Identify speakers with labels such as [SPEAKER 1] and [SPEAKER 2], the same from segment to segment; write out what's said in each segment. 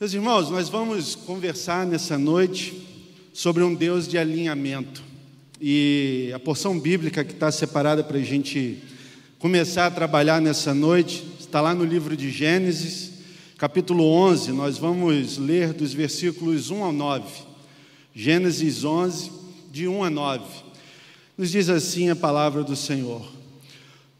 [SPEAKER 1] Meus irmãos, nós vamos conversar nessa noite sobre um Deus de alinhamento. E a porção bíblica que está separada para a gente começar a trabalhar nessa noite está lá no livro de Gênesis, capítulo 11. Nós vamos ler dos versículos 1 ao 9. Gênesis 11, de 1 a 9. Nos diz assim a palavra do Senhor: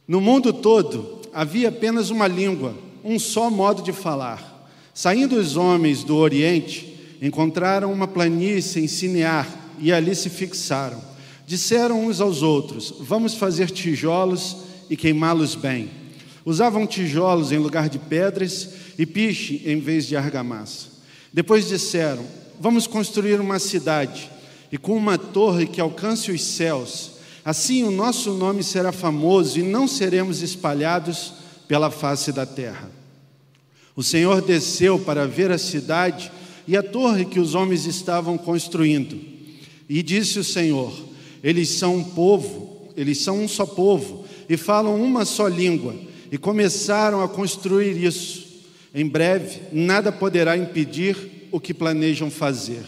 [SPEAKER 1] No mundo todo havia apenas uma língua, um só modo de falar. Saindo os homens do Oriente, encontraram uma planície em Sinear e ali se fixaram. Disseram uns aos outros: Vamos fazer tijolos e queimá-los bem. Usavam tijolos em lugar de pedras e piche em vez de argamassa. Depois disseram: Vamos construir uma cidade e com uma torre que alcance os céus. Assim o nosso nome será famoso e não seremos espalhados pela face da terra. O Senhor desceu para ver a cidade e a torre que os homens estavam construindo. E disse o Senhor: Eles são um povo, eles são um só povo e falam uma só língua. E começaram a construir isso. Em breve, nada poderá impedir o que planejam fazer.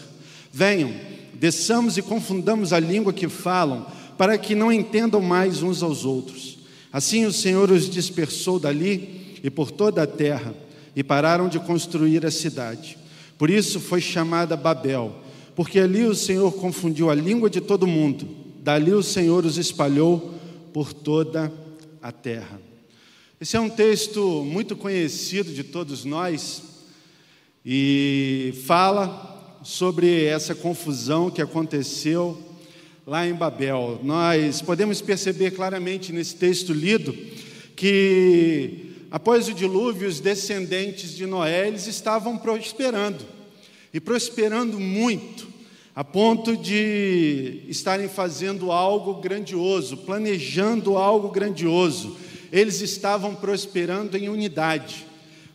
[SPEAKER 1] Venham, desçamos e confundamos a língua que falam, para que não entendam mais uns aos outros. Assim o Senhor os dispersou dali e por toda a terra e pararam de construir a cidade. Por isso foi chamada Babel, porque ali o Senhor confundiu a língua de todo mundo. Dali o Senhor os espalhou por toda a terra. Esse é um texto muito conhecido de todos nós e fala sobre essa confusão que aconteceu lá em Babel. Nós podemos perceber claramente nesse texto lido que após o dilúvio, os descendentes de Noé eles estavam prosperando, e prosperando muito, a ponto de estarem fazendo algo grandioso, planejando algo grandioso. Eles estavam prosperando em unidade.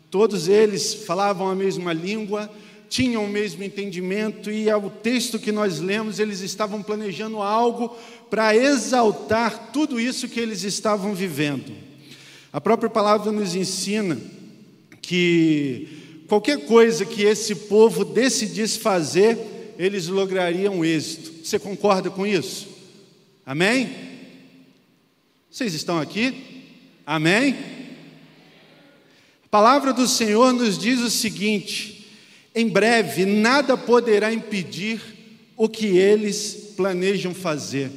[SPEAKER 1] Todos eles falavam a mesma língua, tinham o mesmo entendimento, e ao texto que nós lemos, eles estavam planejando algo para exaltar tudo isso que eles estavam vivendo. A própria palavra nos ensina que qualquer coisa que esse povo decidisse fazer, eles lograriam êxito. Você concorda com isso? Amém? Vocês estão aqui? Amém? A palavra do Senhor nos diz o seguinte: em breve nada poderá impedir o que eles planejam fazer.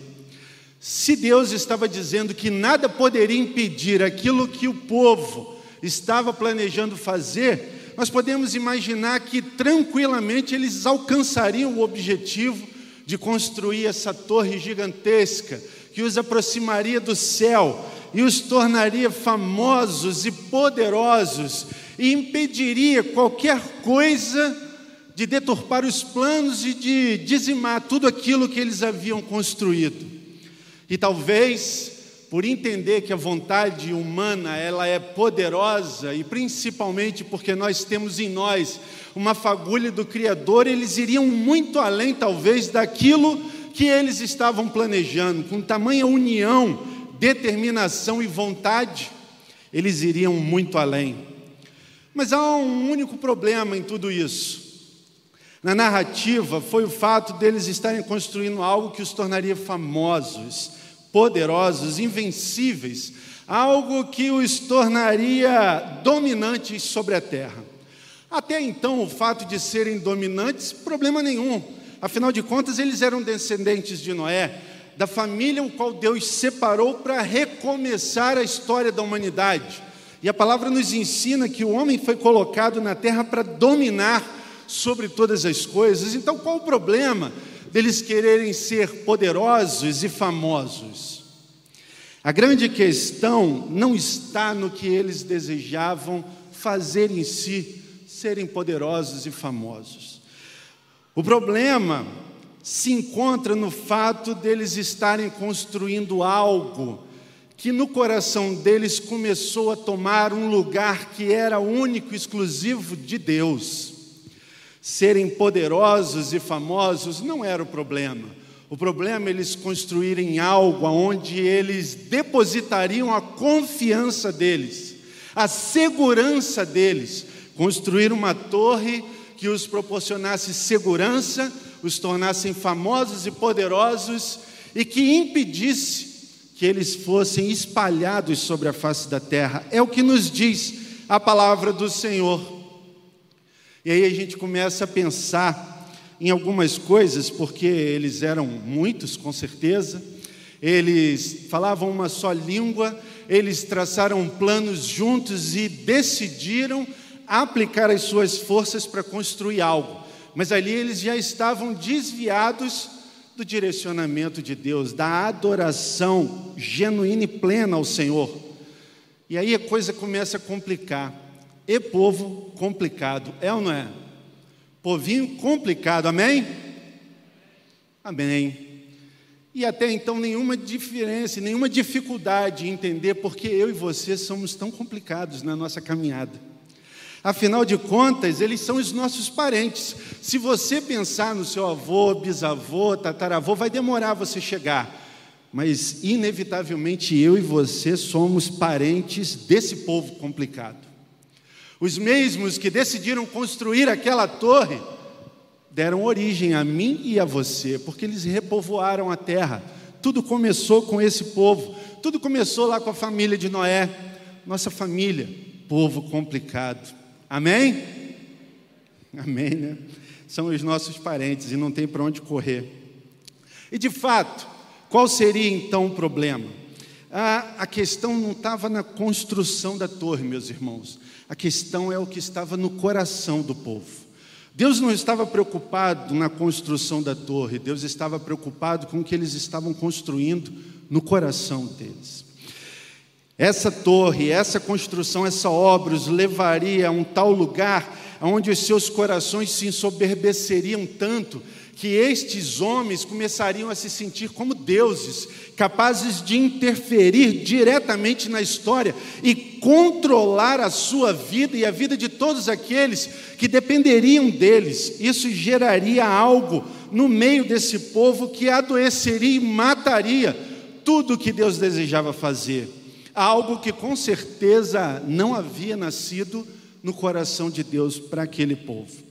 [SPEAKER 1] Se Deus estava dizendo que nada poderia impedir aquilo que o povo estava planejando fazer, nós podemos imaginar que tranquilamente eles alcançariam o objetivo de construir essa torre gigantesca que os aproximaria do céu e os tornaria famosos e poderosos e impediria qualquer coisa de deturpar os planos e de dizimar tudo aquilo que eles haviam construído. E talvez por entender que a vontade humana ela é poderosa e principalmente porque nós temos em nós uma fagulha do Criador, eles iriam muito além talvez daquilo que eles estavam planejando, com tamanha união, determinação e vontade, eles iriam muito além. Mas há um único problema em tudo isso. Na narrativa foi o fato deles estarem construindo algo que os tornaria famosos, poderosos, invencíveis, algo que os tornaria dominantes sobre a terra. Até então, o fato de serem dominantes, problema nenhum. Afinal de contas, eles eram descendentes de Noé, da família o qual Deus separou para recomeçar a história da humanidade. E a palavra nos ensina que o homem foi colocado na terra para dominar sobre todas as coisas. Então, qual o problema deles quererem ser poderosos e famosos. A grande questão não está no que eles desejavam fazer em si, serem poderosos e famosos. O problema se encontra no fato deles estarem construindo algo que no coração deles começou a tomar um lugar que era único, exclusivo de Deus serem poderosos e famosos não era o problema. O problema é eles construírem algo onde eles depositariam a confiança deles, a segurança deles. Construir uma torre que os proporcionasse segurança, os tornassem famosos e poderosos e que impedisse que eles fossem espalhados sobre a face da terra. É o que nos diz a palavra do Senhor. E aí a gente começa a pensar em algumas coisas, porque eles eram muitos, com certeza, eles falavam uma só língua, eles traçaram planos juntos e decidiram aplicar as suas forças para construir algo. Mas ali eles já estavam desviados do direcionamento de Deus, da adoração genuína e plena ao Senhor. E aí a coisa começa a complicar. E povo complicado, é ou não é? Povinho complicado, amém? Amém. E até então nenhuma diferença, nenhuma dificuldade em entender porque eu e você somos tão complicados na nossa caminhada. Afinal de contas, eles são os nossos parentes. Se você pensar no seu avô, bisavô, tataravô, vai demorar você chegar. Mas, inevitavelmente, eu e você somos parentes desse povo complicado. Os mesmos que decidiram construir aquela torre deram origem a mim e a você, porque eles repovoaram a terra. Tudo começou com esse povo, tudo começou lá com a família de Noé, nossa família, povo complicado. Amém? Amém, né? São os nossos parentes e não tem para onde correr. E de fato, qual seria então o problema? A questão não estava na construção da torre, meus irmãos. A questão é o que estava no coração do povo. Deus não estava preocupado na construção da torre, Deus estava preocupado com o que eles estavam construindo no coração deles. Essa torre, essa construção, essa obra os levaria a um tal lugar onde os seus corações se ensoberbeceriam tanto que estes homens começariam a se sentir como deuses, capazes de interferir diretamente na história e controlar a sua vida e a vida de todos aqueles que dependeriam deles. Isso geraria algo no meio desse povo que adoeceria e mataria tudo o que Deus desejava fazer algo que com certeza não havia nascido no coração de Deus para aquele povo.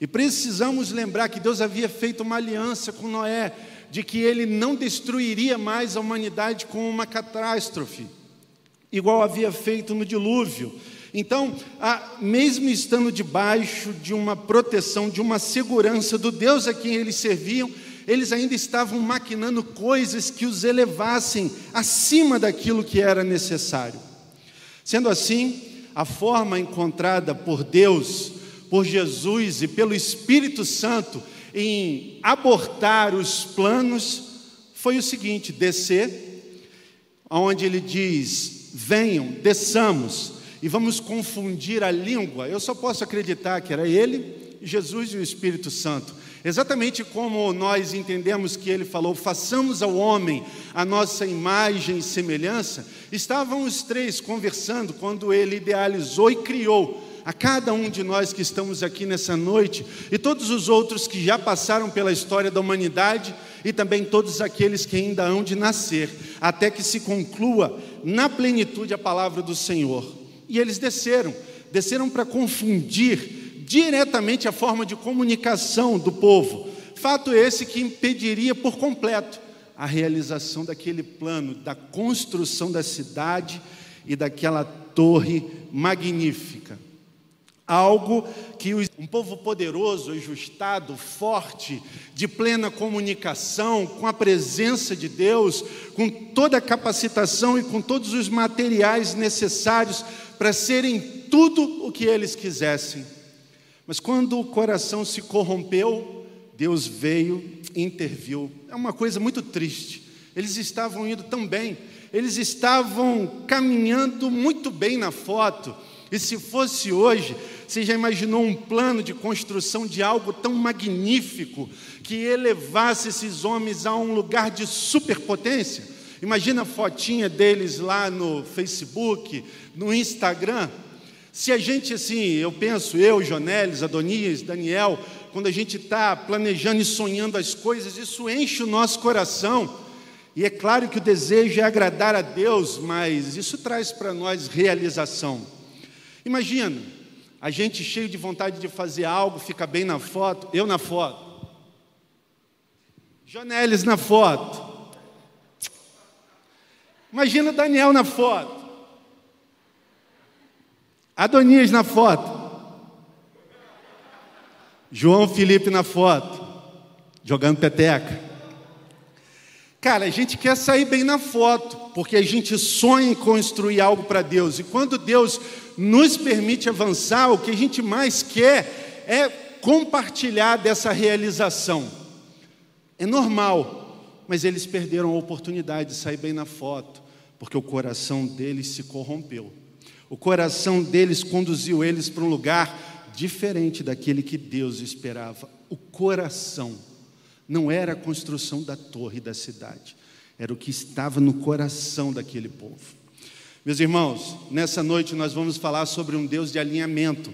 [SPEAKER 1] E precisamos lembrar que Deus havia feito uma aliança com Noé, de que ele não destruiria mais a humanidade com uma catástrofe, igual havia feito no dilúvio. Então, mesmo estando debaixo de uma proteção, de uma segurança do Deus a quem eles serviam, eles ainda estavam maquinando coisas que os elevassem acima daquilo que era necessário. Sendo assim, a forma encontrada por Deus, por Jesus e pelo Espírito Santo em abortar os planos foi o seguinte: descer, onde ele diz: venham, desçamos, e vamos confundir a língua. Eu só posso acreditar que era ele, Jesus e o Espírito Santo. Exatamente como nós entendemos que ele falou, façamos ao homem a nossa imagem e semelhança, estavam os três conversando quando ele idealizou e criou a cada um de nós que estamos aqui nessa noite e todos os outros que já passaram pela história da humanidade e também todos aqueles que ainda hão de nascer, até que se conclua na plenitude a palavra do Senhor. E eles desceram, desceram para confundir diretamente a forma de comunicação do povo. Fato esse que impediria por completo a realização daquele plano, da construção da cidade e daquela torre magnífica. Algo que um povo poderoso, ajustado, forte, de plena comunicação, com a presença de Deus, com toda a capacitação e com todos os materiais necessários para serem tudo o que eles quisessem mas quando o coração se corrompeu, Deus veio e interviu. É uma coisa muito triste. Eles estavam indo tão bem, eles estavam caminhando muito bem na foto. E se fosse hoje, você já imaginou um plano de construção de algo tão magnífico que elevasse esses homens a um lugar de superpotência? Imagina a fotinha deles lá no Facebook, no Instagram. Se a gente, assim, eu penso, eu, Jonelis, Adonias, Daniel, quando a gente está planejando e sonhando as coisas, isso enche o nosso coração. E é claro que o desejo é agradar a Deus, mas isso traz para nós realização. Imagina, A gente cheio de vontade de fazer algo, fica bem na foto, eu na foto. Jonelis na foto. Imagina Daniel na foto. Adonias na foto. João Felipe na foto. Jogando peteca. Cara, a gente quer sair bem na foto, porque a gente sonha em construir algo para Deus. E quando Deus nos permite avançar, o que a gente mais quer é compartilhar dessa realização. É normal, mas eles perderam a oportunidade de sair bem na foto, porque o coração deles se corrompeu. O coração deles conduziu eles para um lugar diferente daquele que Deus esperava. O coração não era a construção da torre da cidade, era o que estava no coração daquele povo. Meus irmãos, nessa noite nós vamos falar sobre um Deus de alinhamento.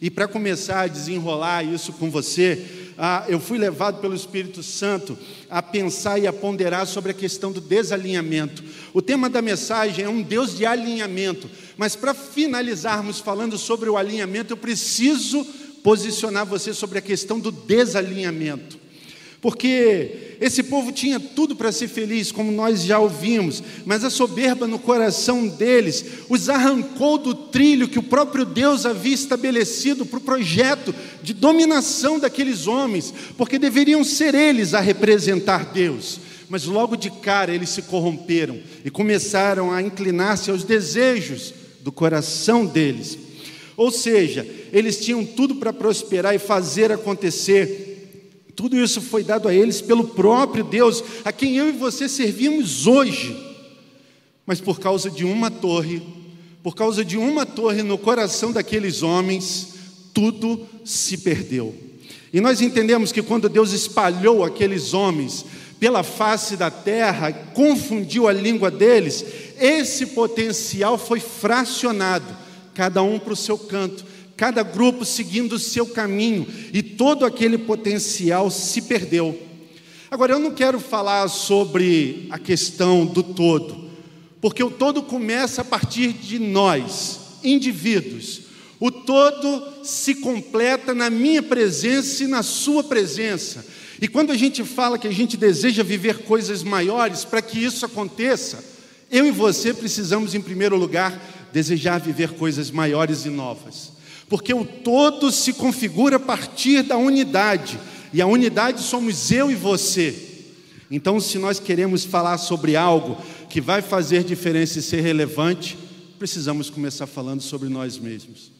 [SPEAKER 1] E para começar a desenrolar isso com você, ah, eu fui levado pelo Espírito Santo a pensar e a ponderar sobre a questão do desalinhamento. O tema da mensagem é um Deus de alinhamento, mas para finalizarmos falando sobre o alinhamento, eu preciso posicionar você sobre a questão do desalinhamento porque esse povo tinha tudo para ser feliz, como nós já ouvimos, mas a soberba no coração deles os arrancou do trilho que o próprio Deus havia estabelecido para o projeto de dominação daqueles homens, porque deveriam ser eles a representar Deus. Mas logo de cara eles se corromperam e começaram a inclinar-se aos desejos do coração deles. Ou seja, eles tinham tudo para prosperar e fazer acontecer, tudo isso foi dado a eles pelo próprio Deus, a quem eu e você servimos hoje. Mas por causa de uma torre, por causa de uma torre no coração daqueles homens, tudo se perdeu. E nós entendemos que quando Deus espalhou aqueles homens pela face da terra, confundiu a língua deles, esse potencial foi fracionado, cada um para o seu canto cada grupo seguindo o seu caminho, e todo aquele potencial se perdeu. Agora, eu não quero falar sobre a questão do todo, porque o todo começa a partir de nós, indivíduos. O todo se completa na minha presença e na sua presença. E quando a gente fala que a gente deseja viver coisas maiores, para que isso aconteça, eu e você precisamos, em primeiro lugar, desejar viver coisas maiores e novas porque o todo se configura a partir da unidade, e a unidade somos eu e você. Então, se nós queremos falar sobre algo que vai fazer diferença e ser relevante, precisamos começar falando sobre nós mesmos.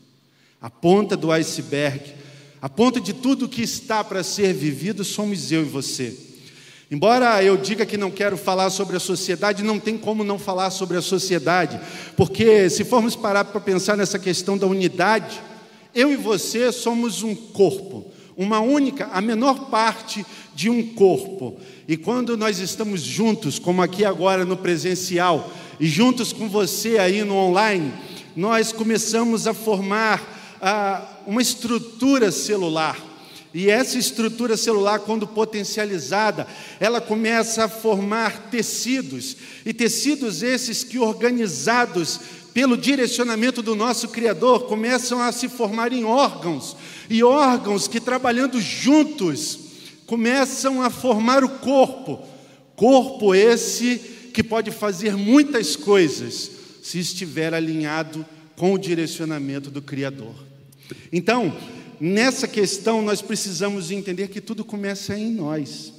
[SPEAKER 1] A ponta do iceberg, a ponta de tudo que está para ser vivido, somos eu e você. Embora eu diga que não quero falar sobre a sociedade, não tem como não falar sobre a sociedade, porque se formos parar para pensar nessa questão da unidade, eu e você somos um corpo, uma única, a menor parte de um corpo. E quando nós estamos juntos, como aqui agora no presencial, e juntos com você aí no online, nós começamos a formar ah, uma estrutura celular. E essa estrutura celular, quando potencializada, ela começa a formar tecidos, e tecidos esses que organizados pelo direcionamento do nosso Criador, começam a se formar em órgãos, e órgãos que, trabalhando juntos, começam a formar o corpo. Corpo esse que pode fazer muitas coisas, se estiver alinhado com o direcionamento do Criador. Então, nessa questão, nós precisamos entender que tudo começa em nós.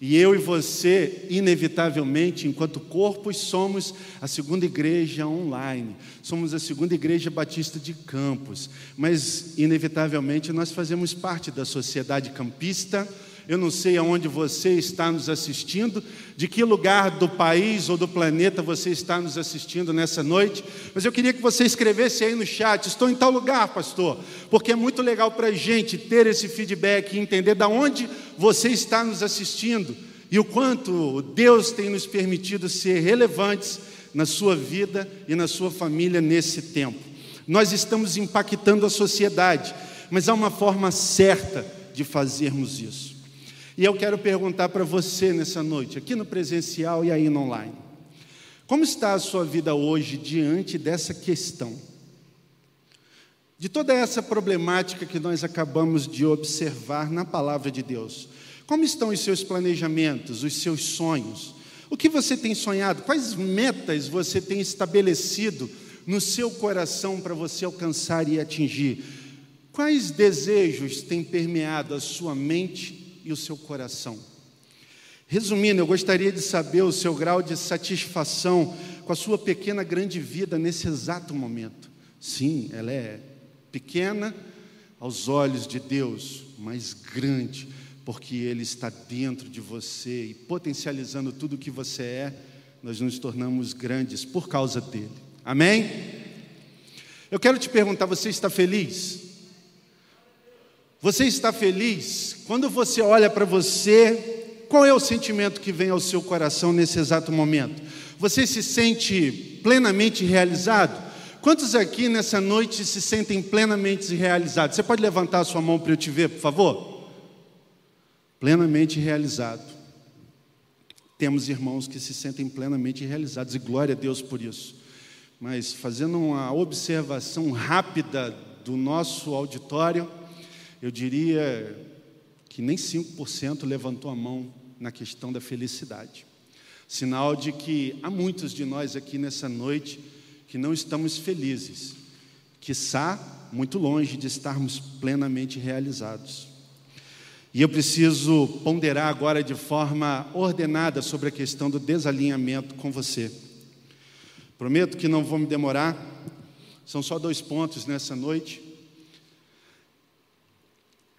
[SPEAKER 1] E eu e você, inevitavelmente, enquanto corpos, somos a segunda igreja online, somos a segunda igreja batista de Campos, mas, inevitavelmente, nós fazemos parte da sociedade campista eu não sei aonde você está nos assistindo, de que lugar do país ou do planeta você está nos assistindo nessa noite, mas eu queria que você escrevesse aí no chat: estou em tal lugar, pastor, porque é muito legal para a gente ter esse feedback e entender de onde você está nos assistindo e o quanto Deus tem nos permitido ser relevantes na sua vida e na sua família nesse tempo. Nós estamos impactando a sociedade, mas há uma forma certa de fazermos isso. E eu quero perguntar para você nessa noite, aqui no presencial e aí no online: como está a sua vida hoje diante dessa questão? de toda essa problemática que nós acabamos de observar na palavra de Deus. Como estão os seus planejamentos, os seus sonhos? O que você tem sonhado? Quais metas você tem estabelecido no seu coração para você alcançar e atingir? Quais desejos têm permeado a sua mente e o seu coração? Resumindo, eu gostaria de saber o seu grau de satisfação com a sua pequena grande vida nesse exato momento. Sim, ela é pequena aos olhos de Deus, mas grande, porque Ele está dentro de você e potencializando tudo o que você é, nós nos tornamos grandes por causa dele. Amém? Eu quero te perguntar: você está feliz? Você está feliz? Quando você olha para você, qual é o sentimento que vem ao seu coração nesse exato momento? Você se sente plenamente realizado? Quantos aqui nessa noite se sentem plenamente realizados? Você pode levantar a sua mão para eu te ver, por favor? Plenamente realizado. Temos irmãos que se sentem plenamente realizados e glória a Deus por isso. Mas fazendo uma observação rápida do nosso auditório, eu diria que nem 5% levantou a mão na questão da felicidade. Sinal de que há muitos de nós aqui nessa noite que não estamos felizes, quiçá muito longe de estarmos plenamente realizados. E eu preciso ponderar agora de forma ordenada sobre a questão do desalinhamento com você. Prometo que não vou me demorar, são só dois pontos nessa noite.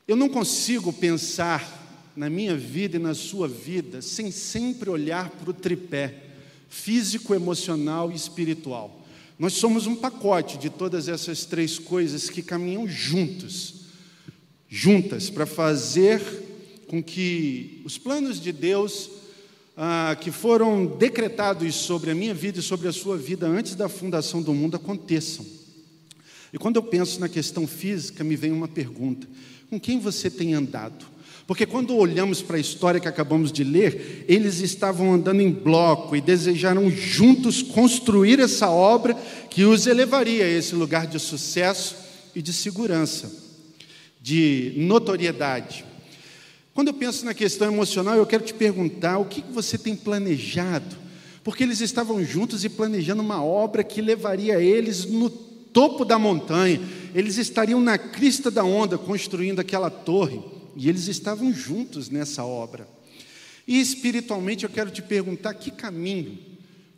[SPEAKER 1] Eu não consigo pensar na minha vida e na sua vida sem sempre olhar para o tripé físico, emocional e espiritual. Nós somos um pacote de todas essas três coisas que caminham juntos, juntas, para fazer com que os planos de Deus ah, que foram decretados sobre a minha vida e sobre a sua vida antes da fundação do mundo aconteçam. E quando eu penso na questão física, me vem uma pergunta: com quem você tem andado? Porque quando olhamos para a história que acabamos de ler, eles estavam andando em bloco e desejaram juntos construir essa obra que os elevaria a esse lugar de sucesso e de segurança, de notoriedade. Quando eu penso na questão emocional, eu quero te perguntar o que você tem planejado, porque eles estavam juntos e planejando uma obra que levaria eles no topo da montanha, eles estariam na crista da onda construindo aquela torre. E eles estavam juntos nessa obra. E espiritualmente eu quero te perguntar: que caminho,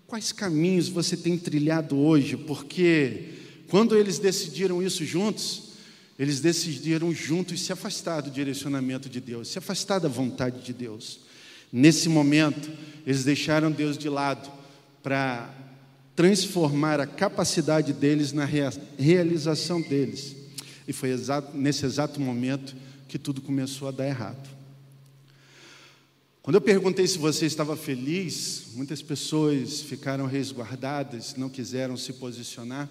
[SPEAKER 1] quais caminhos você tem trilhado hoje? Porque quando eles decidiram isso juntos, eles decidiram juntos se afastar do direcionamento de Deus, se afastar da vontade de Deus. Nesse momento, eles deixaram Deus de lado para transformar a capacidade deles na realização deles. E foi exato, nesse exato momento que tudo começou a dar errado. Quando eu perguntei se você estava feliz, muitas pessoas ficaram resguardadas, não quiseram se posicionar.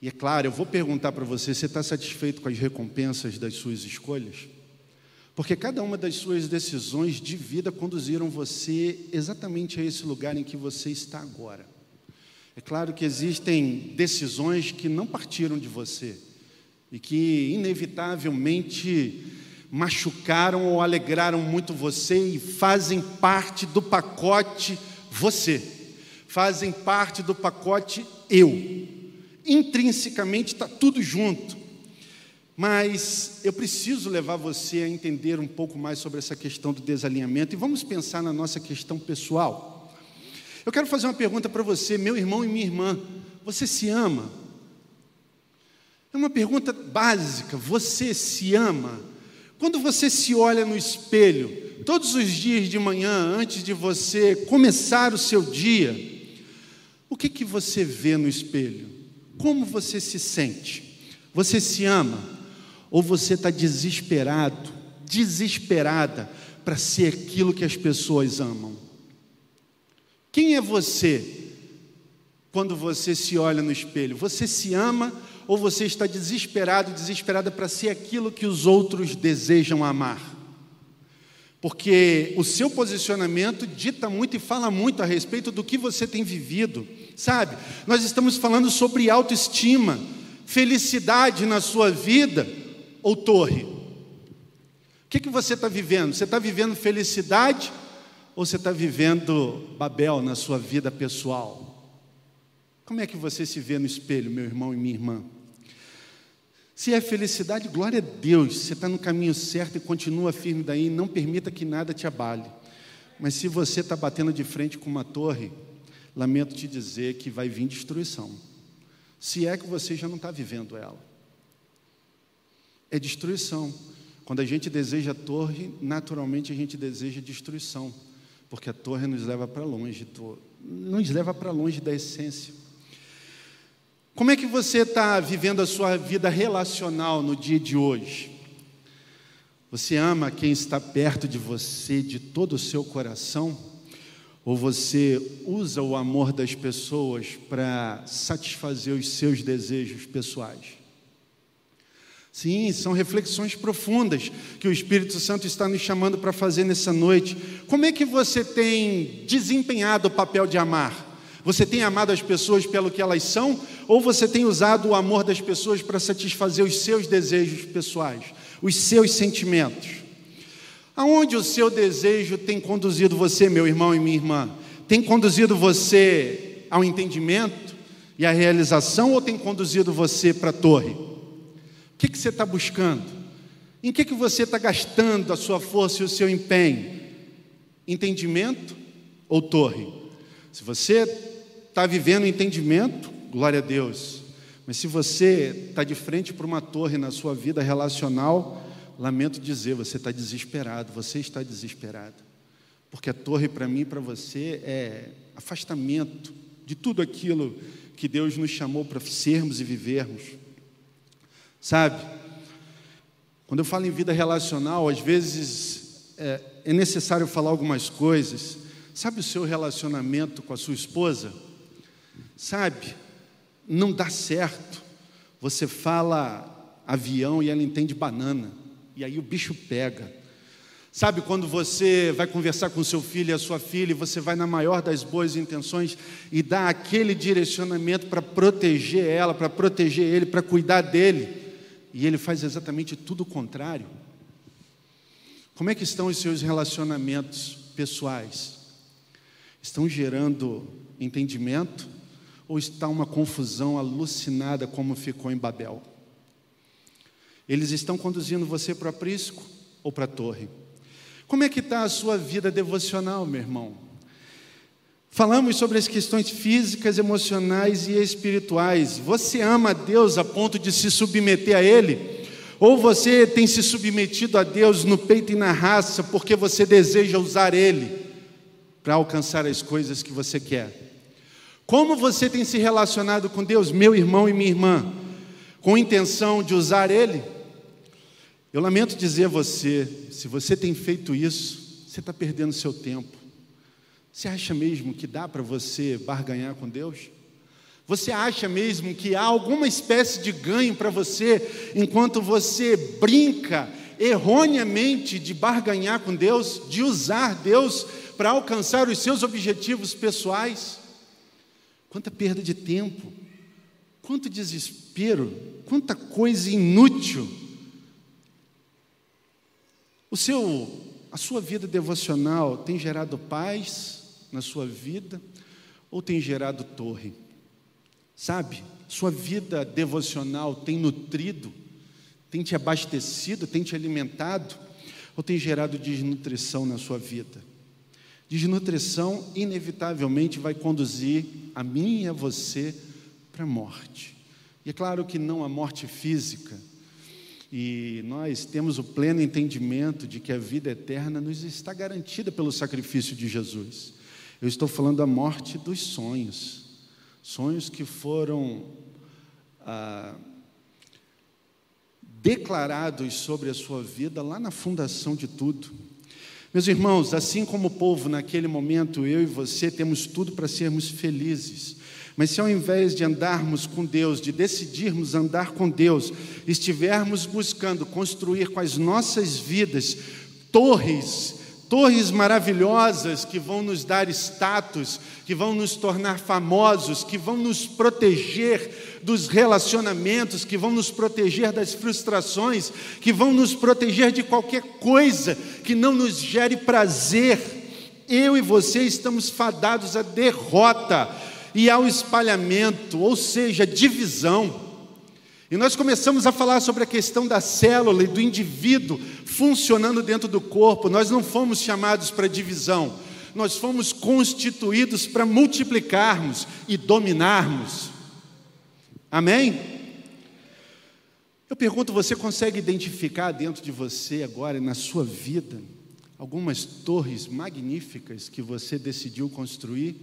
[SPEAKER 1] E é claro, eu vou perguntar para você: você está satisfeito com as recompensas das suas escolhas? Porque cada uma das suas decisões de vida conduziram você exatamente a esse lugar em que você está agora. É claro que existem decisões que não partiram de você, e que inevitavelmente machucaram ou alegraram muito você e fazem parte do pacote você, fazem parte do pacote eu. Intrinsecamente está tudo junto. Mas eu preciso levar você a entender um pouco mais sobre essa questão do desalinhamento e vamos pensar na nossa questão pessoal. Eu quero fazer uma pergunta para você, meu irmão e minha irmã: você se ama? É uma pergunta básica. Você se ama? Quando você se olha no espelho, todos os dias de manhã, antes de você começar o seu dia, o que, que você vê no espelho? Como você se sente? Você se ama? Ou você está desesperado, desesperada para ser aquilo que as pessoas amam? Quem é você quando você se olha no espelho? Você se ama ou você está desesperado, desesperada para ser aquilo que os outros desejam amar? Porque o seu posicionamento dita muito e fala muito a respeito do que você tem vivido, sabe? Nós estamos falando sobre autoestima, felicidade na sua vida ou torre. O que, que você está vivendo? Você está vivendo felicidade ou você está vivendo Babel na sua vida pessoal? Como é que você se vê no espelho, meu irmão e minha irmã? Se é felicidade, glória a Deus, você está no caminho certo e continua firme daí, não permita que nada te abale. Mas se você está batendo de frente com uma torre, lamento te dizer que vai vir destruição. Se é que você já não está vivendo ela. É destruição. Quando a gente deseja a torre, naturalmente a gente deseja destruição, porque a torre nos leva para longe, nos leva para longe da essência. Como é que você está vivendo a sua vida relacional no dia de hoje? Você ama quem está perto de você de todo o seu coração? Ou você usa o amor das pessoas para satisfazer os seus desejos pessoais? Sim, são reflexões profundas que o Espírito Santo está nos chamando para fazer nessa noite. Como é que você tem desempenhado o papel de amar? Você tem amado as pessoas pelo que elas são, ou você tem usado o amor das pessoas para satisfazer os seus desejos pessoais, os seus sentimentos? Aonde o seu desejo tem conduzido você, meu irmão e minha irmã? Tem conduzido você ao entendimento e à realização, ou tem conduzido você para a torre? O que, que você está buscando? Em que, que você está gastando a sua força e o seu empenho? Entendimento ou torre? Se você está vivendo entendimento, glória a Deus. Mas se você está de frente para uma torre na sua vida relacional, lamento dizer, você está desesperado, você está desesperado. Porque a torre para mim e para você é afastamento de tudo aquilo que Deus nos chamou para sermos e vivermos. Sabe? Quando eu falo em vida relacional, às vezes é, é necessário falar algumas coisas. Sabe o seu relacionamento com a sua esposa? Sabe, não dá certo. Você fala avião e ela entende banana, e aí o bicho pega. Sabe quando você vai conversar com seu filho e a sua filha, e você vai na maior das boas intenções e dá aquele direcionamento para proteger ela, para proteger ele, para cuidar dele, e ele faz exatamente tudo o contrário? Como é que estão os seus relacionamentos pessoais? Estão gerando entendimento? ou está uma confusão alucinada como ficou em Babel? Eles estão conduzindo você para o aprisco ou para a torre? Como é que está a sua vida devocional, meu irmão? Falamos sobre as questões físicas, emocionais e espirituais. Você ama a Deus a ponto de se submeter a Ele? Ou você tem se submetido a Deus no peito e na raça porque você deseja usar Ele para alcançar as coisas que você quer? Como você tem se relacionado com Deus, meu irmão e minha irmã, com intenção de usar Ele? Eu lamento dizer a você, se você tem feito isso, você está perdendo seu tempo. Você acha mesmo que dá para você barganhar com Deus? Você acha mesmo que há alguma espécie de ganho para você enquanto você brinca erroneamente de barganhar com Deus, de usar Deus para alcançar os seus objetivos pessoais? quanta perda de tempo, quanto desespero, quanta coisa inútil. O seu, a sua vida devocional tem gerado paz na sua vida ou tem gerado torre? Sabe? Sua vida devocional tem nutrido, tem te abastecido, tem te alimentado ou tem gerado desnutrição na sua vida? Desnutrição, inevitavelmente, vai conduzir a mim e a você para a morte. E é claro que não a morte física. E nós temos o pleno entendimento de que a vida eterna nos está garantida pelo sacrifício de Jesus. Eu estou falando da morte dos sonhos. Sonhos que foram ah, declarados sobre a sua vida lá na fundação de tudo. Meus irmãos, assim como o povo naquele momento, eu e você temos tudo para sermos felizes. Mas se ao invés de andarmos com Deus, de decidirmos andar com Deus, estivermos buscando construir com as nossas vidas torres torres maravilhosas que vão nos dar status, que vão nos tornar famosos, que vão nos proteger dos relacionamentos, que vão nos proteger das frustrações, que vão nos proteger de qualquer coisa que não nos gere prazer. Eu e você estamos fadados à derrota e ao espalhamento, ou seja, divisão. E nós começamos a falar sobre a questão da célula e do indivíduo funcionando dentro do corpo. Nós não fomos chamados para divisão, nós fomos constituídos para multiplicarmos e dominarmos. Amém? Eu pergunto: você consegue identificar dentro de você agora, na sua vida, algumas torres magníficas que você decidiu construir?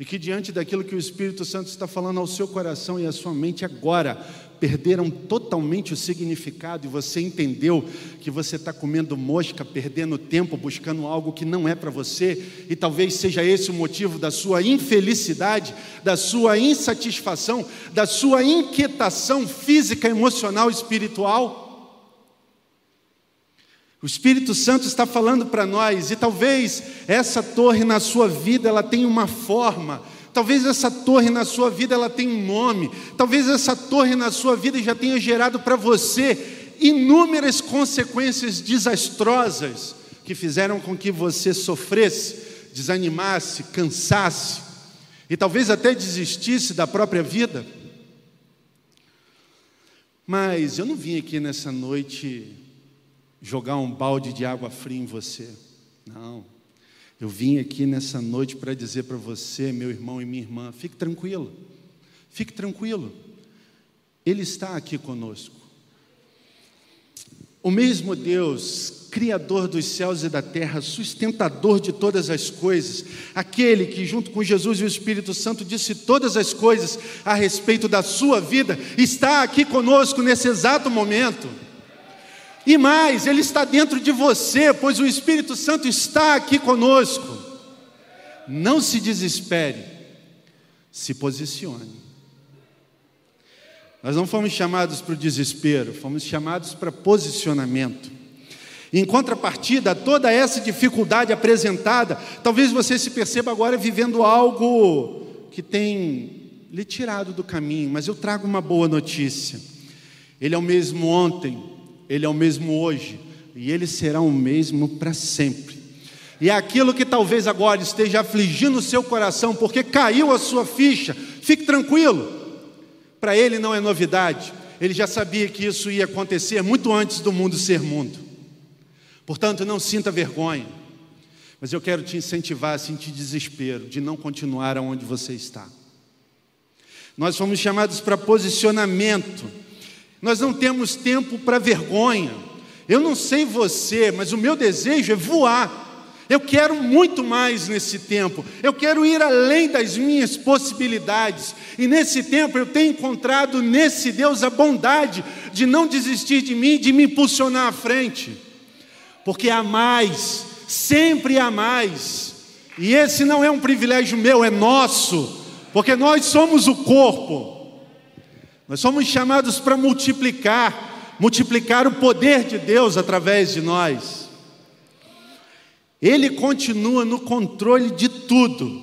[SPEAKER 1] E que diante daquilo que o Espírito Santo está falando ao seu coração e à sua mente agora, perderam totalmente o significado e você entendeu que você está comendo mosca, perdendo tempo, buscando algo que não é para você, e talvez seja esse o motivo da sua infelicidade, da sua insatisfação, da sua inquietação física, emocional, espiritual. O Espírito Santo está falando para nós, e talvez essa torre na sua vida ela tenha uma forma, talvez essa torre na sua vida ela tenha um nome, talvez essa torre na sua vida já tenha gerado para você inúmeras consequências desastrosas que fizeram com que você sofresse, desanimasse, cansasse e talvez até desistisse da própria vida. Mas eu não vim aqui nessa noite jogar um balde de água fria em você. Não. Eu vim aqui nessa noite para dizer para você, meu irmão e minha irmã, fique tranquilo. Fique tranquilo. Ele está aqui conosco. O mesmo Deus, Criador dos céus e da terra, sustentador de todas as coisas, aquele que, junto com Jesus e o Espírito Santo, disse todas as coisas a respeito da sua vida, está aqui conosco nesse exato momento. E mais, Ele está dentro de você, pois o Espírito Santo está aqui conosco. Não se desespere, se posicione. Nós não fomos chamados para o desespero, fomos chamados para posicionamento. Em contrapartida, toda essa dificuldade apresentada, talvez você se perceba agora vivendo algo que tem lhe tirado do caminho, mas eu trago uma boa notícia. Ele é o mesmo ontem, ele é o mesmo hoje e ele será o mesmo para sempre. E é aquilo que talvez agora esteja afligindo o seu coração, porque caiu a sua ficha, fique tranquilo. Para ele não é novidade, ele já sabia que isso ia acontecer muito antes do mundo ser mundo. Portanto, não sinta vergonha, mas eu quero te incentivar a sentir desespero de não continuar aonde você está. Nós fomos chamados para posicionamento nós não temos tempo para vergonha. Eu não sei você, mas o meu desejo é voar. Eu quero muito mais nesse tempo. Eu quero ir além das minhas possibilidades. E nesse tempo eu tenho encontrado nesse Deus a bondade de não desistir de mim, de me impulsionar à frente. Porque há mais, sempre há mais. E esse não é um privilégio meu, é nosso. Porque nós somos o corpo. Nós somos chamados para multiplicar, multiplicar o poder de Deus através de nós. Ele continua no controle de tudo,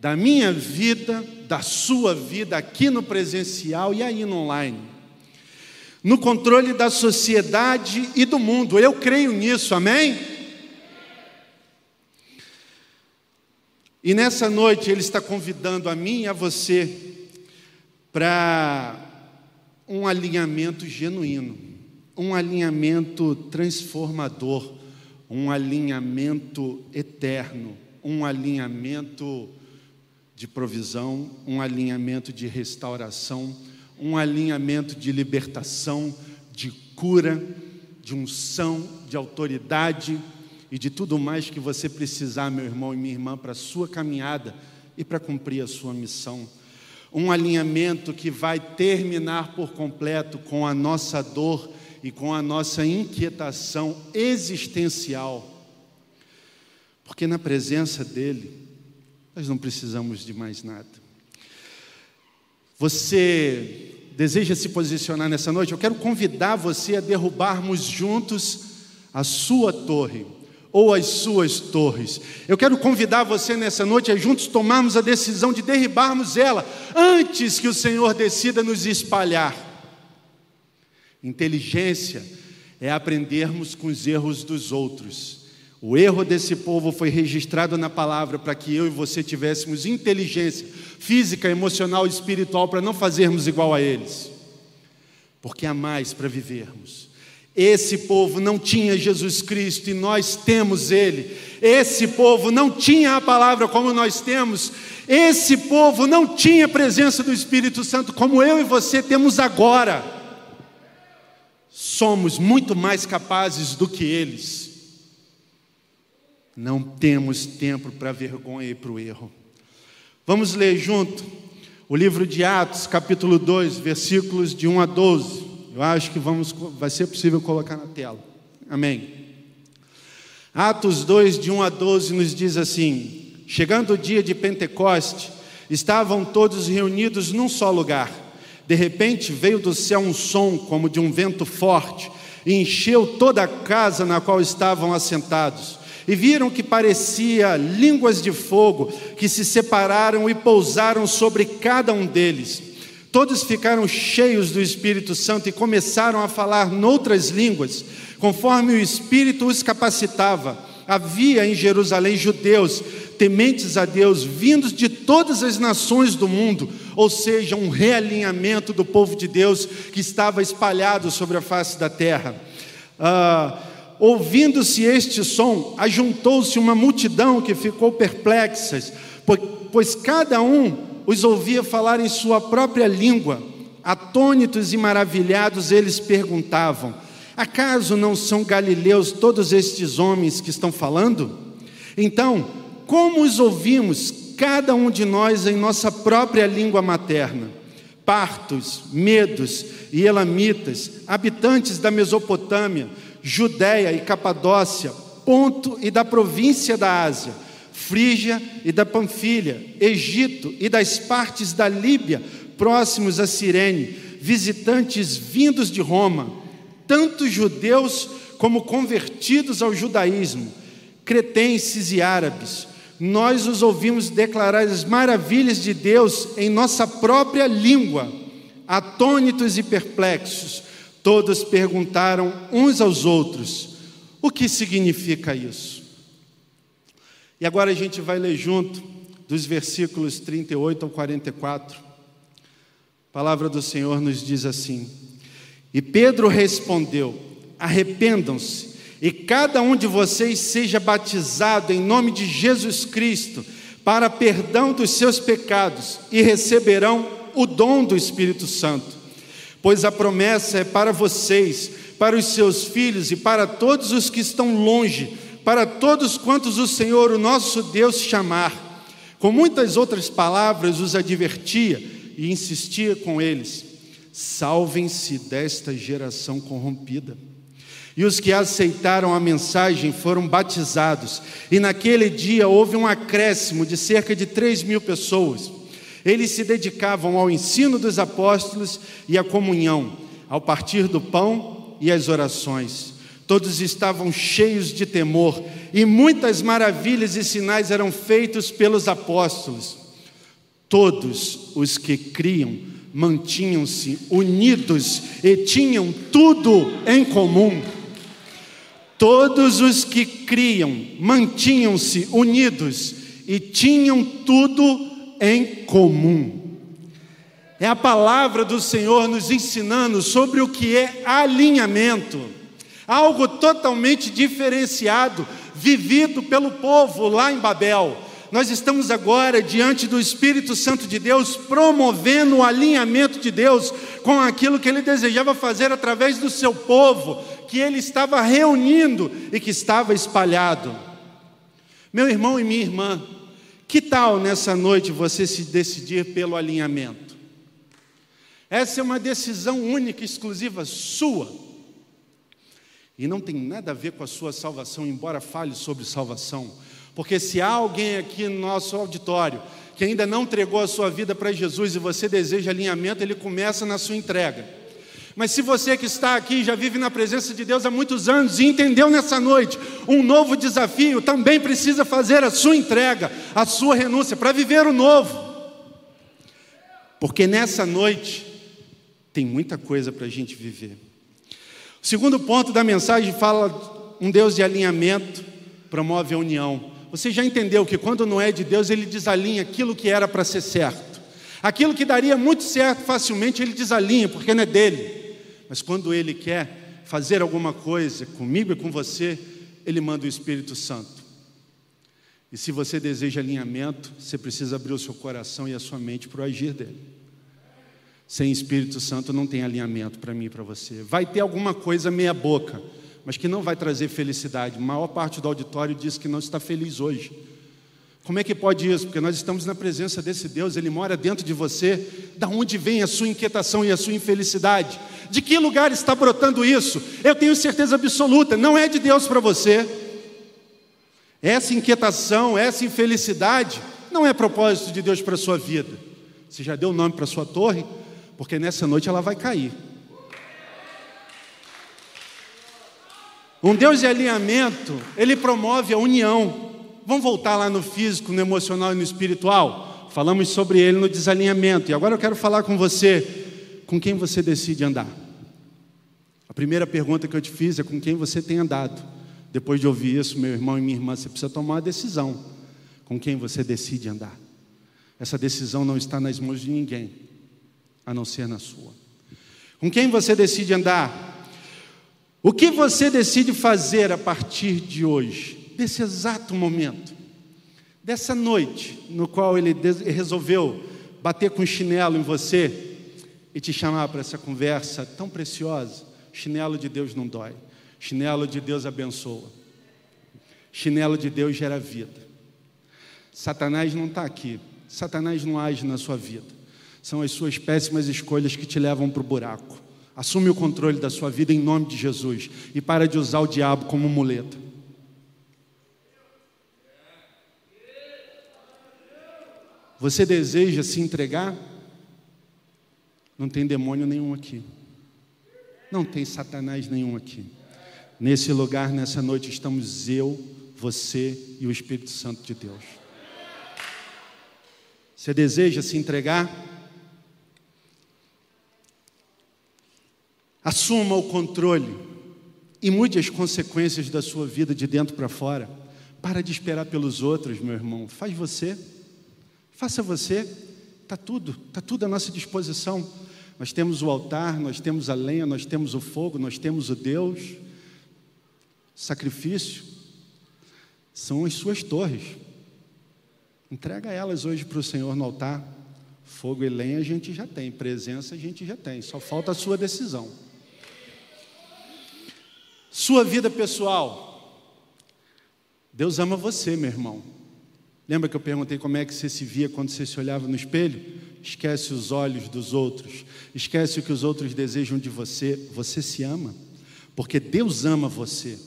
[SPEAKER 1] da minha vida, da sua vida aqui no presencial e aí no online. No controle da sociedade e do mundo. Eu creio nisso, amém? E nessa noite ele está convidando a mim e a você para um alinhamento genuíno, um alinhamento transformador, um alinhamento eterno, um alinhamento de provisão, um alinhamento de restauração, um alinhamento de libertação, de cura, de unção, de autoridade e de tudo mais que você precisar, meu irmão e minha irmã, para a sua caminhada e para cumprir a sua missão um alinhamento que vai terminar por completo com a nossa dor e com a nossa inquietação existencial. Porque na presença dEle, nós não precisamos de mais nada. Você deseja se posicionar nessa noite? Eu quero convidar você a derrubarmos juntos a sua torre, ou as suas torres. Eu quero convidar você nessa noite a juntos tomarmos a decisão de derribarmos ela antes que o Senhor decida nos espalhar. Inteligência é aprendermos com os erros dos outros. O erro desse povo foi registrado na palavra para que eu e você tivéssemos inteligência física, emocional e espiritual para não fazermos igual a eles. Porque há mais para vivermos. Esse povo não tinha Jesus Cristo e nós temos Ele. Esse povo não tinha a palavra como nós temos. Esse povo não tinha a presença do Espírito Santo como eu e você temos agora. Somos muito mais capazes do que eles. Não temos tempo para vergonha e para o erro. Vamos ler junto o livro de Atos, capítulo 2, versículos de 1 a 12. Eu acho que vamos, vai ser possível colocar na tela. Amém. Atos 2, de 1 a 12, nos diz assim: Chegando o dia de Pentecoste, estavam todos reunidos num só lugar. De repente veio do céu um som como de um vento forte e encheu toda a casa na qual estavam assentados. E viram que parecia línguas de fogo que se separaram e pousaram sobre cada um deles. Todos ficaram cheios do Espírito Santo e começaram a falar noutras línguas, conforme o Espírito os capacitava. Havia em Jerusalém judeus tementes a Deus, vindos de todas as nações do mundo, ou seja, um realinhamento do povo de Deus que estava espalhado sobre a face da terra. Ah, Ouvindo-se este som, ajuntou-se uma multidão que ficou perplexa, pois, pois cada um os ouvia falar em sua própria língua. Atônitos e maravilhados, eles perguntavam: Acaso não são galileus todos estes homens que estão falando? Então, como os ouvimos, cada um de nós em nossa própria língua materna? Partos, medos e elamitas, habitantes da Mesopotâmia, Judéia e Capadócia, Ponto e da província da Ásia Frígia e da Panfilha, Egito e das partes da Líbia próximos a Cirene, visitantes vindos de Roma, tanto judeus como convertidos ao judaísmo, cretenses e árabes. Nós os ouvimos declarar as maravilhas de Deus em nossa própria língua, atônitos e perplexos. Todos perguntaram uns aos outros: o que significa isso? E agora a gente vai ler junto dos versículos 38 ao 44. A palavra do Senhor nos diz assim: E Pedro respondeu: Arrependam-se, e cada um de vocês seja batizado em nome de Jesus Cristo, para perdão dos seus pecados, e receberão o dom do Espírito Santo. Pois a promessa é para vocês, para os seus filhos e para todos os que estão longe para todos quantos o Senhor, o nosso Deus, chamar. Com muitas outras palavras, os advertia e insistia com eles: salvem-se desta geração corrompida. E os que aceitaram a mensagem foram batizados, e naquele dia houve um acréscimo de cerca de três mil pessoas. Eles se dedicavam ao ensino dos apóstolos e à comunhão, ao partir do pão e às orações. Todos estavam cheios de temor, e muitas maravilhas e sinais eram feitos pelos apóstolos. Todos os que criam mantinham-se unidos e tinham tudo em comum. Todos os que criam mantinham-se unidos e tinham tudo em comum. É a palavra do Senhor nos ensinando sobre o que é alinhamento algo totalmente diferenciado, vivido pelo povo lá em Babel. Nós estamos agora diante do Espírito Santo de Deus, promovendo o alinhamento de Deus com aquilo que ele desejava fazer através do seu povo, que ele estava reunindo e que estava espalhado. Meu irmão e minha irmã, que tal nessa noite você se decidir pelo alinhamento? Essa é uma decisão única, exclusiva sua. E não tem nada a ver com a sua salvação, embora fale sobre salvação. Porque se há alguém aqui no nosso auditório que ainda não entregou a sua vida para Jesus e você deseja alinhamento, ele começa na sua entrega. Mas se você que está aqui já vive na presença de Deus há muitos anos e entendeu nessa noite um novo desafio, também precisa fazer a sua entrega, a sua renúncia para viver o novo. Porque nessa noite tem muita coisa para a gente viver. O segundo ponto da mensagem fala um Deus de alinhamento promove a união. Você já entendeu que quando não é de Deus, ele desalinha aquilo que era para ser certo. Aquilo que daria muito certo facilmente, ele desalinha, porque não é dele. Mas quando Ele quer fazer alguma coisa comigo e com você, Ele manda o Espírito Santo. E se você deseja alinhamento, você precisa abrir o seu coração e a sua mente para o agir dele. Sem Espírito Santo não tem alinhamento para mim e para você. Vai ter alguma coisa meia boca, mas que não vai trazer felicidade. A maior parte do auditório diz que não está feliz hoje. Como é que pode isso? Porque nós estamos na presença desse Deus, Ele mora dentro de você. Da onde vem a sua inquietação e a sua infelicidade? De que lugar está brotando isso? Eu tenho certeza absoluta, não é de Deus para você. Essa inquietação, essa infelicidade, não é propósito de Deus para a sua vida. Você já deu o nome para a sua torre? Porque nessa noite ela vai cair. Um Deus de alinhamento, ele promove a união. Vamos voltar lá no físico, no emocional e no espiritual? Falamos sobre ele no desalinhamento. E agora eu quero falar com você com quem você decide andar. A primeira pergunta que eu te fiz é com quem você tem andado. Depois de ouvir isso, meu irmão e minha irmã, você precisa tomar uma decisão com quem você decide andar. Essa decisão não está nas mãos de ninguém, a não ser na sua. Com quem você decide andar? O que você decide fazer a partir de hoje? desse exato momento, dessa noite, no qual ele resolveu bater com chinelo em você e te chamar para essa conversa tão preciosa. Chinelo de Deus não dói, chinelo de Deus abençoa, chinelo de Deus gera vida. Satanás não está aqui, Satanás não age na sua vida, são as suas péssimas escolhas que te levam para o buraco. Assume o controle da sua vida em nome de Jesus e para de usar o diabo como muleta. Você deseja se entregar? Não tem demônio nenhum aqui. Não tem Satanás nenhum aqui. Nesse lugar, nessa noite, estamos eu, você e o Espírito Santo de Deus. Você deseja se entregar? Assuma o controle e mude as consequências da sua vida de dentro para fora. Para de esperar pelos outros, meu irmão. Faz você. Faça você, está tudo, está tudo à nossa disposição. Nós temos o altar, nós temos a lenha, nós temos o fogo, nós temos o Deus. Sacrifício são as suas torres. Entrega elas hoje para o Senhor no altar. Fogo e lenha a gente já tem, presença a gente já tem, só falta a sua decisão. Sua vida pessoal. Deus ama você, meu irmão. Lembra que eu perguntei como é que você se via quando você se olhava no espelho? Esquece os olhos dos outros, esquece o que os outros desejam de você. Você se ama, porque Deus ama você.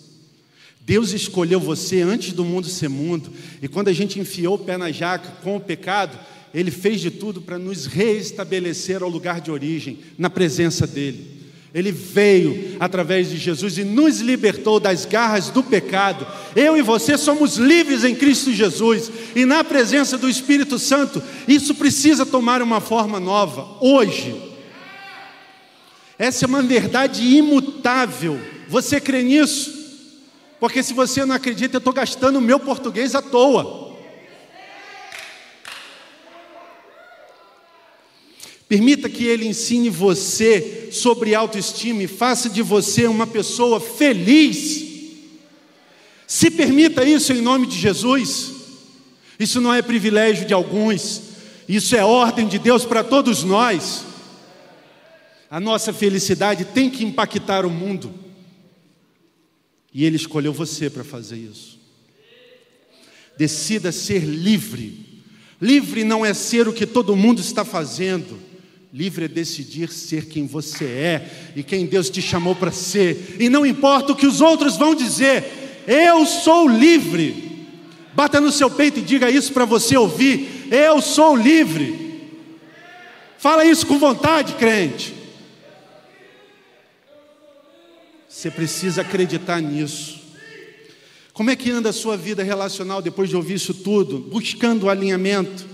[SPEAKER 1] Deus escolheu você antes do mundo ser mundo, e quando a gente enfiou o pé na jaca com o pecado, Ele fez de tudo para nos reestabelecer ao lugar de origem, na presença dEle. Ele veio através de Jesus e nos libertou das garras do pecado. Eu e você somos livres em Cristo Jesus e na presença do Espírito Santo, isso precisa tomar uma forma nova hoje. Essa é uma verdade imutável. Você crê nisso? Porque se você não acredita, eu estou gastando o meu português à toa. Permita que Ele ensine você sobre autoestima e faça de você uma pessoa feliz. Se permita isso em nome de Jesus. Isso não é privilégio de alguns, isso é ordem de Deus para todos nós. A nossa felicidade tem que impactar o mundo. E Ele escolheu você para fazer isso. Decida ser livre. Livre não é ser o que todo mundo está fazendo. Livre é decidir ser quem você é e quem Deus te chamou para ser, e não importa o que os outros vão dizer, eu sou livre. Bata no seu peito e diga isso para você ouvir: eu sou livre. Fala isso com vontade, crente. Você precisa acreditar nisso. Como é que anda a sua vida relacional depois de ouvir isso tudo? Buscando o alinhamento.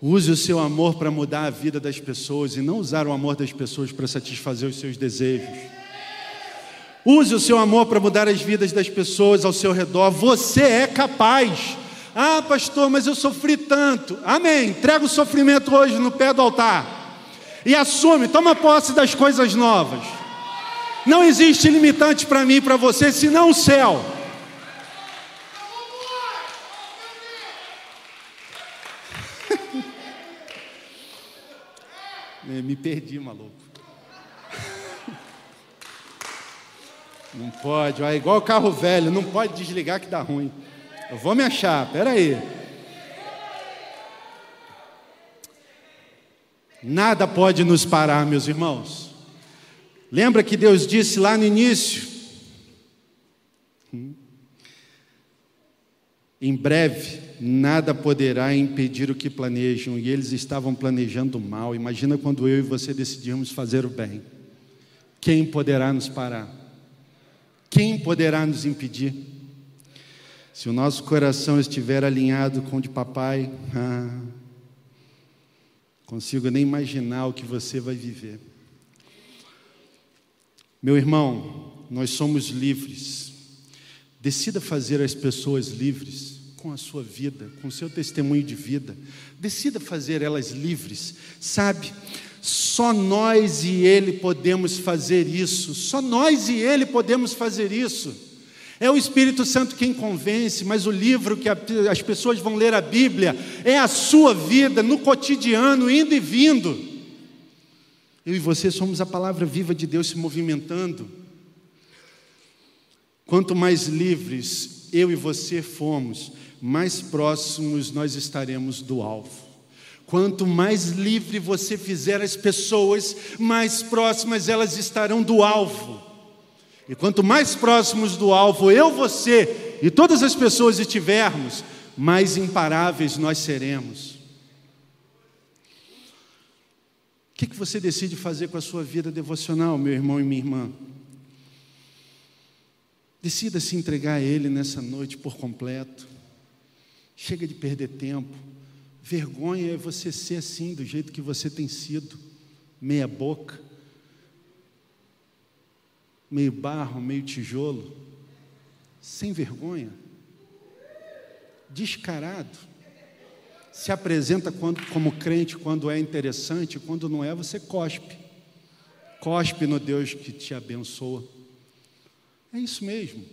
[SPEAKER 1] Use o seu amor para mudar a vida das pessoas e não usar o amor das pessoas para satisfazer os seus desejos. Use o seu amor para mudar as vidas das pessoas ao seu redor. Você é capaz. Ah, pastor, mas eu sofri tanto. Amém. Entrega o sofrimento hoje no pé do altar. E assume, toma posse das coisas novas. Não existe limitante para mim e para você, senão o céu. Me perdi, maluco. Não pode, é igual carro velho, não pode desligar que dá ruim. Eu vou me achar, peraí. Nada pode nos parar, meus irmãos. Lembra que Deus disse lá no início? Hum? Em breve, nada poderá impedir o que planejam, e eles estavam planejando mal. Imagina quando eu e você decidirmos fazer o bem. Quem poderá nos parar? Quem poderá nos impedir? Se o nosso coração estiver alinhado com o de papai, ah, consigo nem imaginar o que você vai viver. Meu irmão, nós somos livres. Decida fazer as pessoas livres com a sua vida, com o seu testemunho de vida. Decida fazer elas livres. Sabe, só nós e Ele podemos fazer isso. Só nós e Ele podemos fazer isso. É o Espírito Santo quem convence, mas o livro que as pessoas vão ler a Bíblia é a sua vida no cotidiano, indo e vindo. Eu e você somos a palavra viva de Deus se movimentando. Quanto mais livres eu e você formos, mais próximos nós estaremos do alvo. Quanto mais livre você fizer as pessoas, mais próximas elas estarão do alvo. E quanto mais próximos do alvo eu, você e todas as pessoas estivermos, mais imparáveis nós seremos. que, que você decide fazer com a sua vida devocional, meu irmão e minha irmã? Decida se entregar a Ele nessa noite por completo. Chega de perder tempo. Vergonha é você ser assim, do jeito que você tem sido, meia boca, meio barro, meio tijolo, sem vergonha, descarado se apresenta quando, como crente quando é interessante, quando não é, você cospe. Cospe no Deus que te abençoa. É isso mesmo.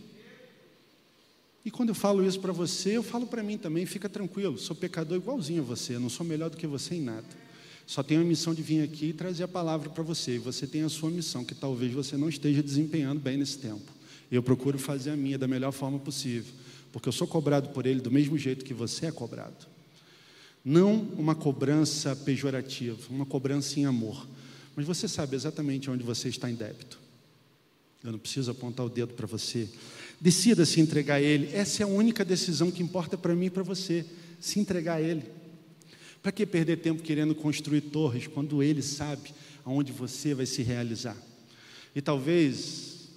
[SPEAKER 1] E quando eu falo isso para você, eu falo para mim também, fica tranquilo, sou pecador igualzinho a você, não sou melhor do que você em nada. Só tenho a missão de vir aqui e trazer a palavra para você. E você tem a sua missão, que talvez você não esteja desempenhando bem nesse tempo. Eu procuro fazer a minha da melhor forma possível, porque eu sou cobrado por ele do mesmo jeito que você é cobrado. Não uma cobrança pejorativa, uma cobrança em amor. Mas você sabe exatamente onde você está em débito. Eu não preciso apontar o dedo para você. Decida se entregar a Ele. Essa é a única decisão que importa para mim e para você. Se entregar a Ele. Para que perder tempo querendo construir torres quando Ele sabe aonde você vai se realizar? E talvez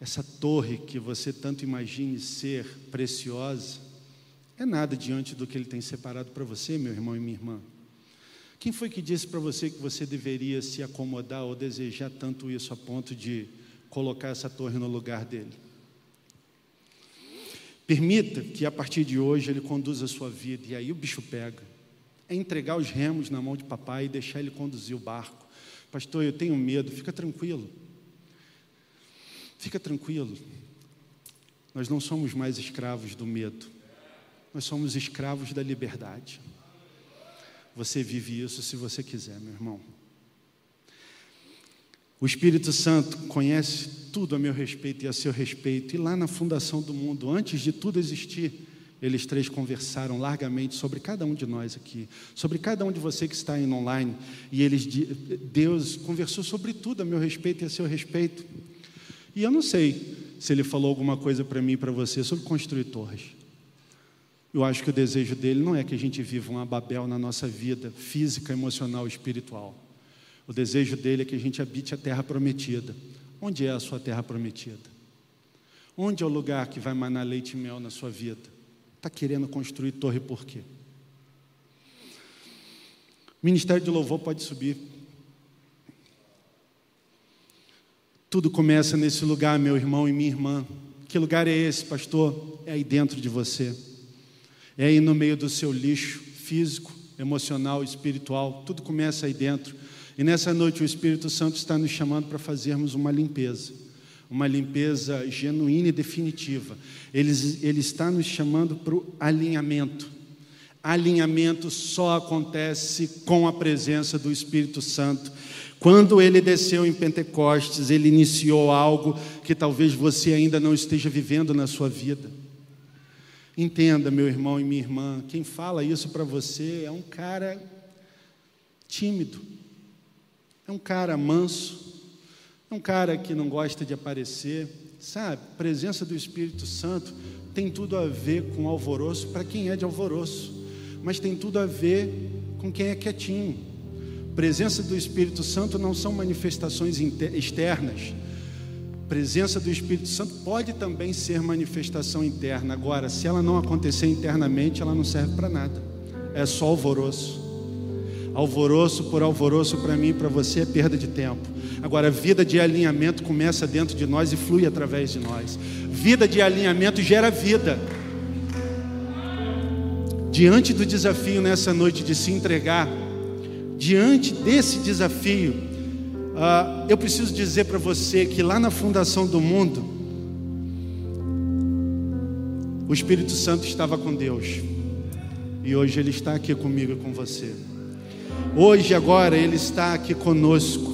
[SPEAKER 1] essa torre que você tanto imagine ser preciosa, é nada diante do que Ele tem separado para você, meu irmão e minha irmã. Quem foi que disse para você que você deveria se acomodar ou desejar tanto isso a ponto de colocar essa torre no lugar dele? Permita que a partir de hoje ele conduza a sua vida, e aí o bicho pega. É entregar os remos na mão de papai e deixar ele conduzir o barco. Pastor, eu tenho medo, fica tranquilo. Fica tranquilo. Nós não somos mais escravos do medo. Nós somos escravos da liberdade. Você vive isso se você quiser, meu irmão. O Espírito Santo conhece tudo a meu respeito e a seu respeito. E lá na fundação do mundo, antes de tudo existir, eles três conversaram largamente sobre cada um de nós aqui, sobre cada um de você que está indo online. E eles, Deus conversou sobre tudo a meu respeito e a seu respeito. E eu não sei se ele falou alguma coisa para mim e para você sobre construir torres. Eu acho que o desejo dele não é que a gente viva uma Babel na nossa vida física, emocional espiritual. O desejo dele é que a gente habite a terra prometida, Onde é a sua terra prometida? Onde é o lugar que vai manar leite e mel na sua vida? Está querendo construir torre por quê? Ministério de Louvor pode subir. Tudo começa nesse lugar, meu irmão e minha irmã. Que lugar é esse, pastor? É aí dentro de você. É aí no meio do seu lixo físico, emocional, espiritual. Tudo começa aí dentro. E nessa noite o Espírito Santo está nos chamando para fazermos uma limpeza, uma limpeza genuína e definitiva. Ele, ele está nos chamando para o alinhamento. Alinhamento só acontece com a presença do Espírito Santo. Quando ele desceu em Pentecostes, ele iniciou algo que talvez você ainda não esteja vivendo na sua vida. Entenda, meu irmão e minha irmã, quem fala isso para você é um cara tímido, é um cara manso, é um cara que não gosta de aparecer, sabe? Presença do Espírito Santo tem tudo a ver com alvoroço para quem é de alvoroço, mas tem tudo a ver com quem é quietinho. Presença do Espírito Santo não são manifestações externas. Presença do Espírito Santo pode também ser manifestação interna. Agora, se ela não acontecer internamente, ela não serve para nada. É só alvoroço. Alvoroço por alvoroço para mim e para você é perda de tempo. Agora, vida de alinhamento começa dentro de nós e flui através de nós. Vida de alinhamento gera vida. Diante do desafio nessa noite de se entregar, diante desse desafio, uh, eu preciso dizer para você que lá na fundação do mundo, o Espírito Santo estava com Deus, e hoje Ele está aqui comigo e com você. Hoje, agora, Ele está aqui conosco.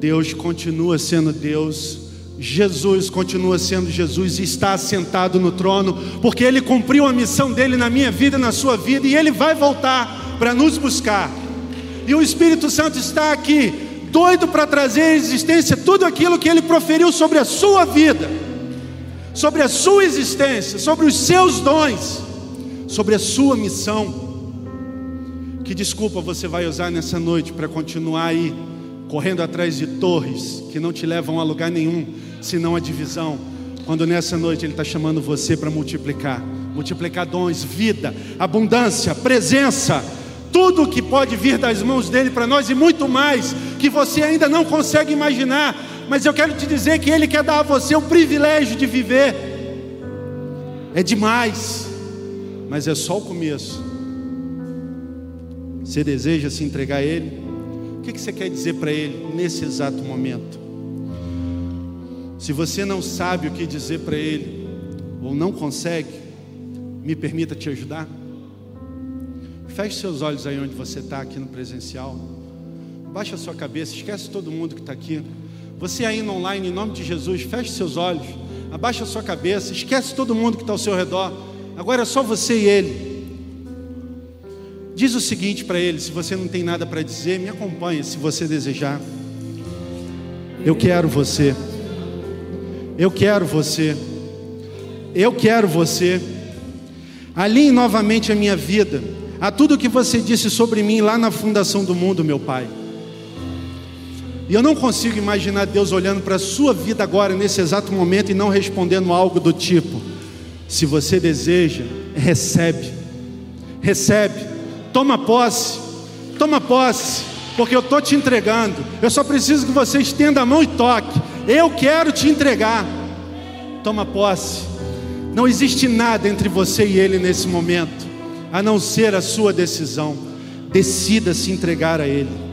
[SPEAKER 1] Deus continua sendo Deus, Jesus continua sendo Jesus e está assentado no trono, porque Ele cumpriu a missão dele na minha vida na sua vida, e Ele vai voltar para nos buscar. E o Espírito Santo está aqui, doido para trazer à existência tudo aquilo que Ele proferiu sobre a sua vida, sobre a sua existência, sobre os seus dons, sobre a sua missão. Que desculpa você vai usar nessa noite para continuar aí, correndo atrás de torres que não te levam a lugar nenhum, senão a divisão, quando nessa noite Ele está chamando você para multiplicar multiplicar dons, vida, abundância, presença, tudo que pode vir das mãos dele para nós e muito mais que você ainda não consegue imaginar. Mas eu quero te dizer que Ele quer dar a você o privilégio de viver. É demais, mas é só o começo. Você deseja se entregar a Ele? O que você quer dizer para Ele nesse exato momento? Se você não sabe o que dizer para Ele, ou não consegue, me permita te ajudar. Feche seus olhos aí onde você está, aqui no presencial. Baixa sua cabeça, esquece todo mundo que está aqui. Você no online, em nome de Jesus, feche seus olhos, abaixa sua cabeça, esquece todo mundo que está ao seu redor. Agora é só você e Ele. Diz o seguinte para ele: se você não tem nada para dizer, me acompanhe se você desejar. Eu quero você. Eu quero você. Eu quero você. Alinhe novamente a minha vida a tudo que você disse sobre mim lá na fundação do mundo, meu Pai. E eu não consigo imaginar Deus olhando para a sua vida agora, nesse exato momento, e não respondendo algo do tipo: se você deseja, recebe, recebe toma posse, toma posse, porque eu estou te entregando. Eu só preciso que você estenda a mão e toque. Eu quero te entregar. Toma posse. Não existe nada entre você e Ele nesse momento, a não ser a sua decisão. Decida se entregar a Ele.